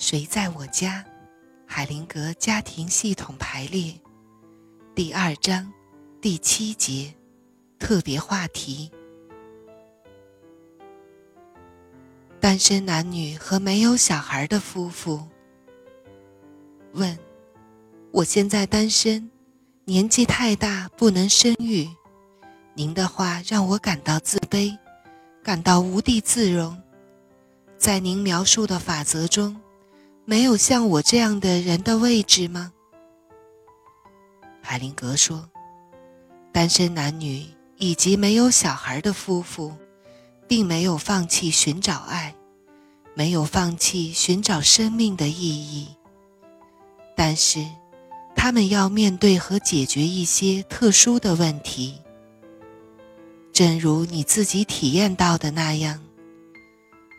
谁在我家？海灵格家庭系统排列，第二章第七节，特别话题：单身男女和没有小孩的夫妇。问：我现在单身，年纪太大，不能生育。您的话让我感到自卑，感到无地自容。在您描述的法则中。没有像我这样的人的位置吗？海灵格说：“单身男女以及没有小孩的夫妇，并没有放弃寻找爱，没有放弃寻找生命的意义。但是，他们要面对和解决一些特殊的问题。正如你自己体验到的那样。”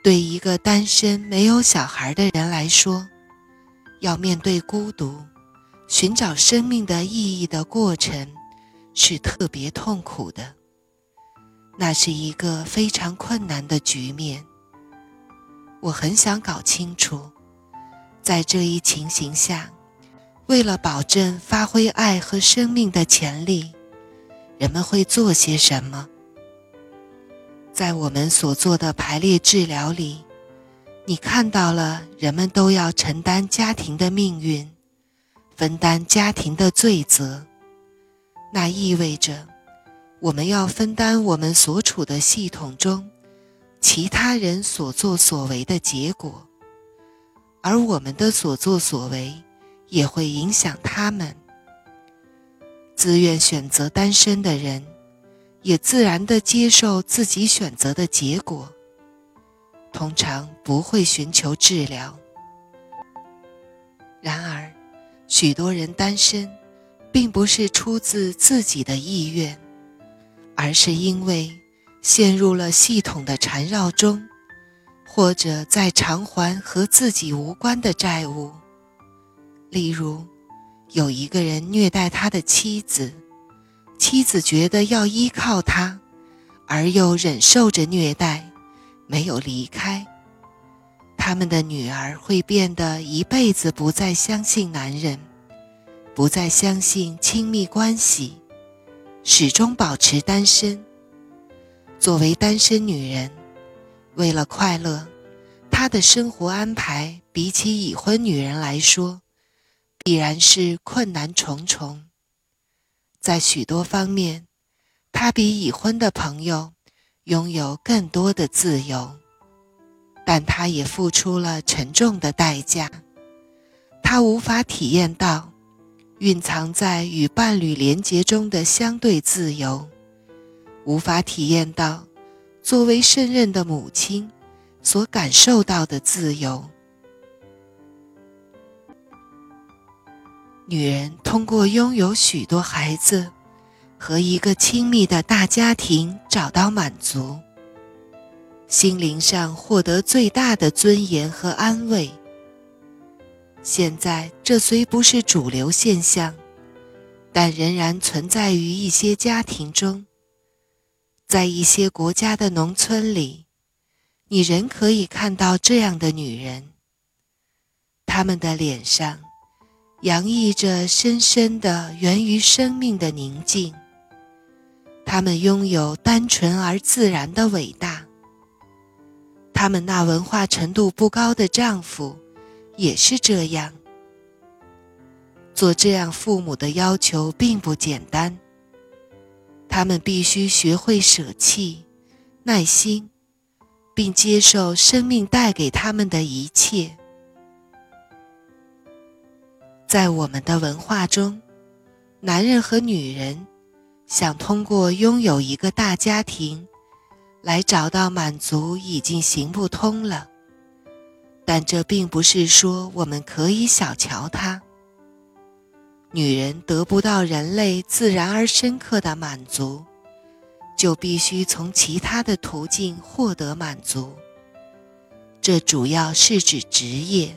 对一个单身没有小孩的人来说，要面对孤独、寻找生命的意义的过程，是特别痛苦的。那是一个非常困难的局面。我很想搞清楚，在这一情形下，为了保证发挥爱和生命的潜力，人们会做些什么。在我们所做的排列治疗里，你看到了人们都要承担家庭的命运，分担家庭的罪责。那意味着我们要分担我们所处的系统中其他人所作所为的结果，而我们的所作所为也会影响他们。自愿选择单身的人。也自然地接受自己选择的结果，通常不会寻求治疗。然而，许多人单身，并不是出自自己的意愿，而是因为陷入了系统的缠绕中，或者在偿还和自己无关的债务。例如，有一个人虐待他的妻子。妻子觉得要依靠他，而又忍受着虐待，没有离开。他们的女儿会变得一辈子不再相信男人，不再相信亲密关系，始终保持单身。作为单身女人，为了快乐，她的生活安排比起已婚女人来说，必然是困难重重。在许多方面，他比已婚的朋友拥有更多的自由，但他也付出了沉重的代价。他无法体验到蕴藏在与伴侣连结中的相对自由，无法体验到作为胜任的母亲所感受到的自由。女人通过拥有许多孩子和一个亲密的大家庭找到满足，心灵上获得最大的尊严和安慰。现在这虽不是主流现象，但仍然存在于一些家庭中。在一些国家的农村里，你仍可以看到这样的女人，她们的脸上。洋溢着深深的源于生命的宁静。他们拥有单纯而自然的伟大。他们那文化程度不高的丈夫，也是这样。做这样父母的要求并不简单。他们必须学会舍弃、耐心，并接受生命带给他们的一切。在我们的文化中，男人和女人想通过拥有一个大家庭来找到满足已经行不通了。但这并不是说我们可以小瞧它。女人得不到人类自然而深刻的满足，就必须从其他的途径获得满足。这主要是指职业。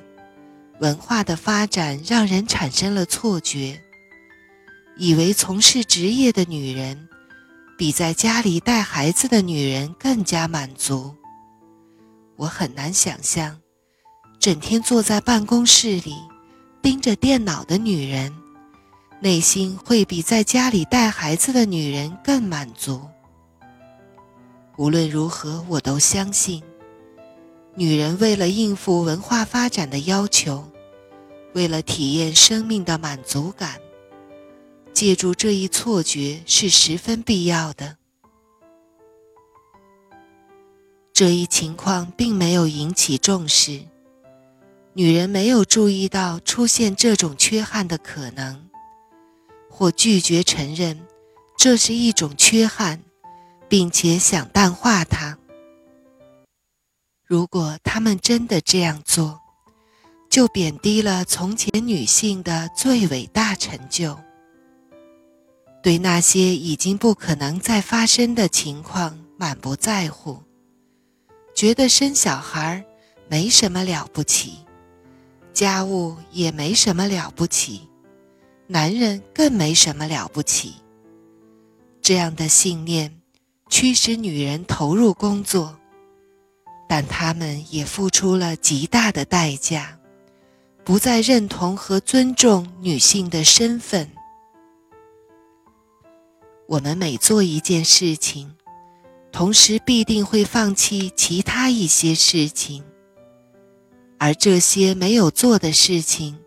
文化的发展让人产生了错觉，以为从事职业的女人比在家里带孩子的女人更加满足。我很难想象，整天坐在办公室里盯着电脑的女人，内心会比在家里带孩子的女人更满足。无论如何，我都相信，女人为了应付文化发展的要求，为了体验生命的满足感，借助这一错觉是十分必要的。这一情况并没有引起重视，女人没有注意到出现这种缺憾的可能，或拒绝承认这是一种缺憾，并且想淡化它。如果他们真的这样做，就贬低了从前女性的最伟大成就，对那些已经不可能再发生的情况满不在乎。觉得生小孩没什么了不起，家务也没什么了不起，男人更没什么了不起。这样的信念驱使女人投入工作，但他们也付出了极大的代价，不再认同和尊重女性的身份。我们每做一件事情。同时必定会放弃其他一些事情，而这些没有做的事情，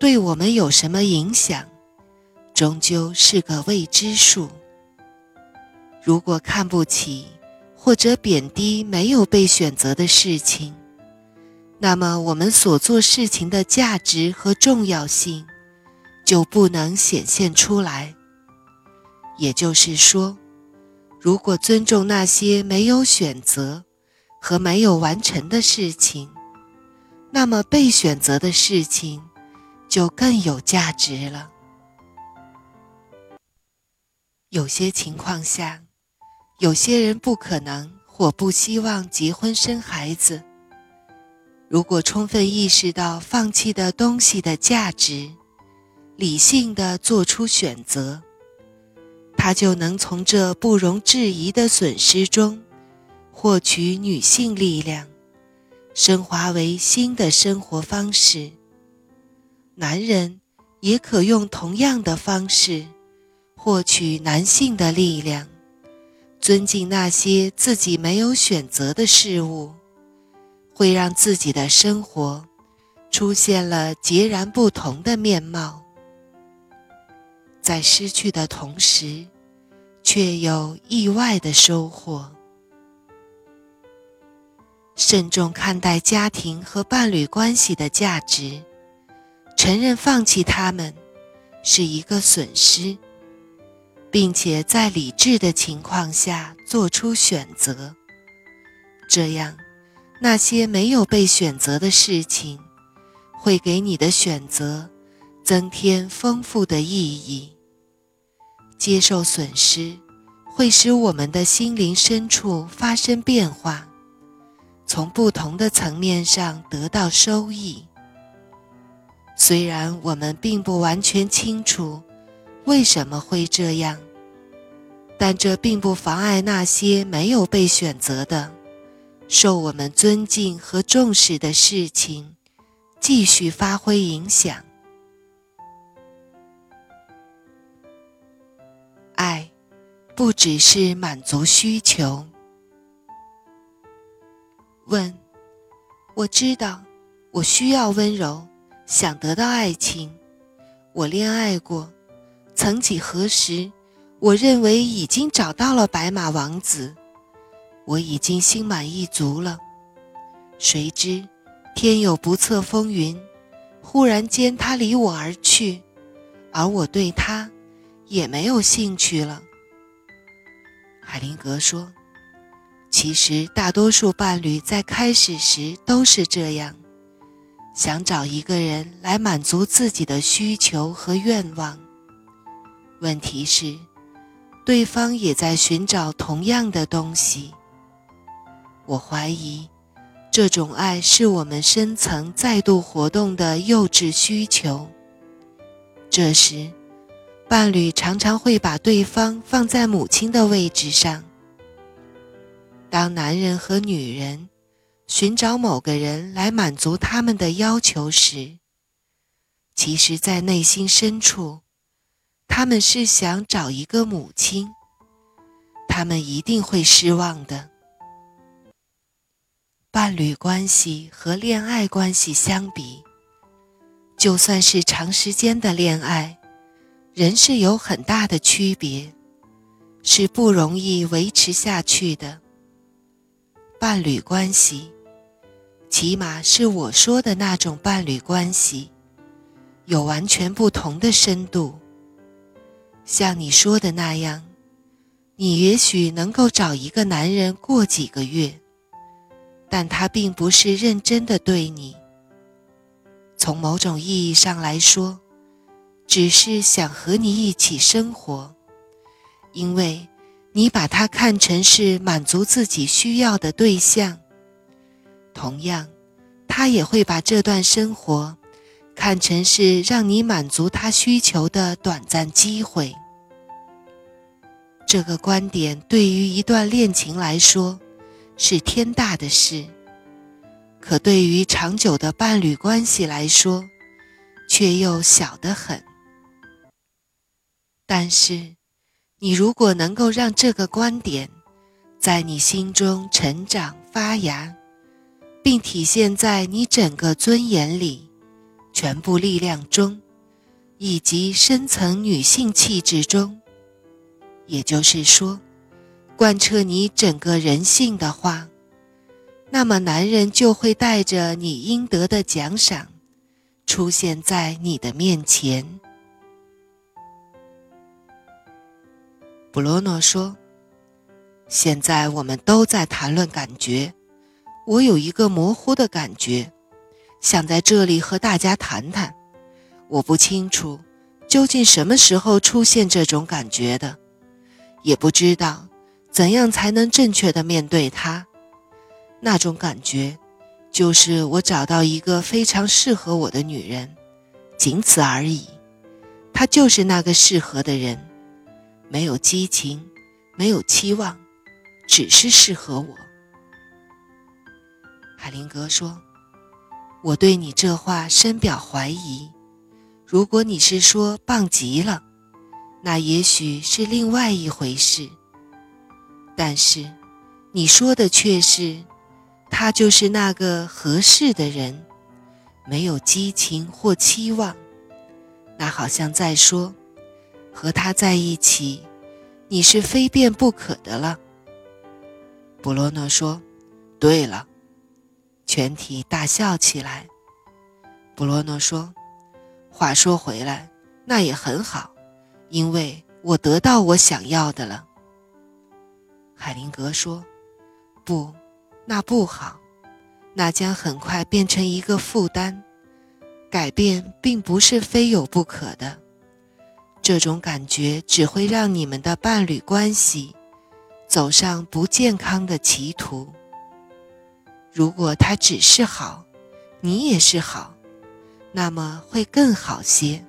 对我们有什么影响，终究是个未知数。如果看不起或者贬低没有被选择的事情，那么我们所做事情的价值和重要性就不能显现出来。也就是说。如果尊重那些没有选择和没有完成的事情，那么被选择的事情就更有价值了。有些情况下，有些人不可能或不希望结婚生孩子。如果充分意识到放弃的东西的价值，理性的做出选择。他就能从这不容置疑的损失中，获取女性力量，升华为新的生活方式。男人也可用同样的方式，获取男性的力量，尊敬那些自己没有选择的事物，会让自己的生活出现了截然不同的面貌。在失去的同时。却有意外的收获。慎重看待家庭和伴侣关系的价值，承认放弃他们是一个损失，并且在理智的情况下做出选择。这样，那些没有被选择的事情，会给你的选择增添丰富的意义。接受损失，会使我们的心灵深处发生变化，从不同的层面上得到收益。虽然我们并不完全清楚为什么会这样，但这并不妨碍那些没有被选择的、受我们尊敬和重视的事情继续发挥影响。爱，不只是满足需求。问：我知道，我需要温柔，想得到爱情。我恋爱过，曾几何时，我认为已经找到了白马王子，我已经心满意足了。谁知，天有不测风云，忽然间他离我而去，而我对他。也没有兴趣了。海灵格说：“其实大多数伴侣在开始时都是这样，想找一个人来满足自己的需求和愿望。问题是，对方也在寻找同样的东西。我怀疑，这种爱是我们深层再度活动的幼稚需求。这时。”伴侣常常会把对方放在母亲的位置上。当男人和女人寻找某个人来满足他们的要求时，其实，在内心深处，他们是想找一个母亲。他们一定会失望的。伴侣关系和恋爱关系相比，就算是长时间的恋爱，人是有很大的区别，是不容易维持下去的。伴侣关系，起码是我说的那种伴侣关系，有完全不同的深度。像你说的那样。你也许能够找一个男人过几个月，但他并不是认真的对你。从某种意义上来说，只是想和你一起生活，因为你把他看成是满足自己需要的对象。同样，他也会把这段生活看成是让你满足他需求的短暂机会。这个观点对于一段恋情来说是天大的事，可对于长久的伴侣关系来说，却又小得很。但是，你如果能够让这个观点在你心中成长发芽，并体现在你整个尊严里、全部力量中，以及深层女性气质中。也就是说，贯彻你整个人性的话，那么男人就会带着你应得的奖赏，出现在你的面前。布罗诺说：“现在我们都在谈论感觉，我有一个模糊的感觉，想在这里和大家谈谈。我不清楚究竟什么时候出现这种感觉的。”也不知道怎样才能正确的面对它，那种感觉，就是我找到一个非常适合我的女人，仅此而已。她就是那个适合的人，没有激情，没有期望，只是适合我。海灵格说：“我对你这话深表怀疑。如果你是说棒极了。”那也许是另外一回事，但是你说的却是，他就是那个合适的人，没有激情或期望。那好像在说，和他在一起，你是非变不可的了。布罗诺说：“对了。”全体大笑起来。布罗诺说：“话说回来，那也很好。”因为我得到我想要的了，海灵格说：“不，那不好，那将很快变成一个负担。改变并不是非有不可的，这种感觉只会让你们的伴侣关系走上不健康的歧途。如果他只是好，你也是好，那么会更好些。”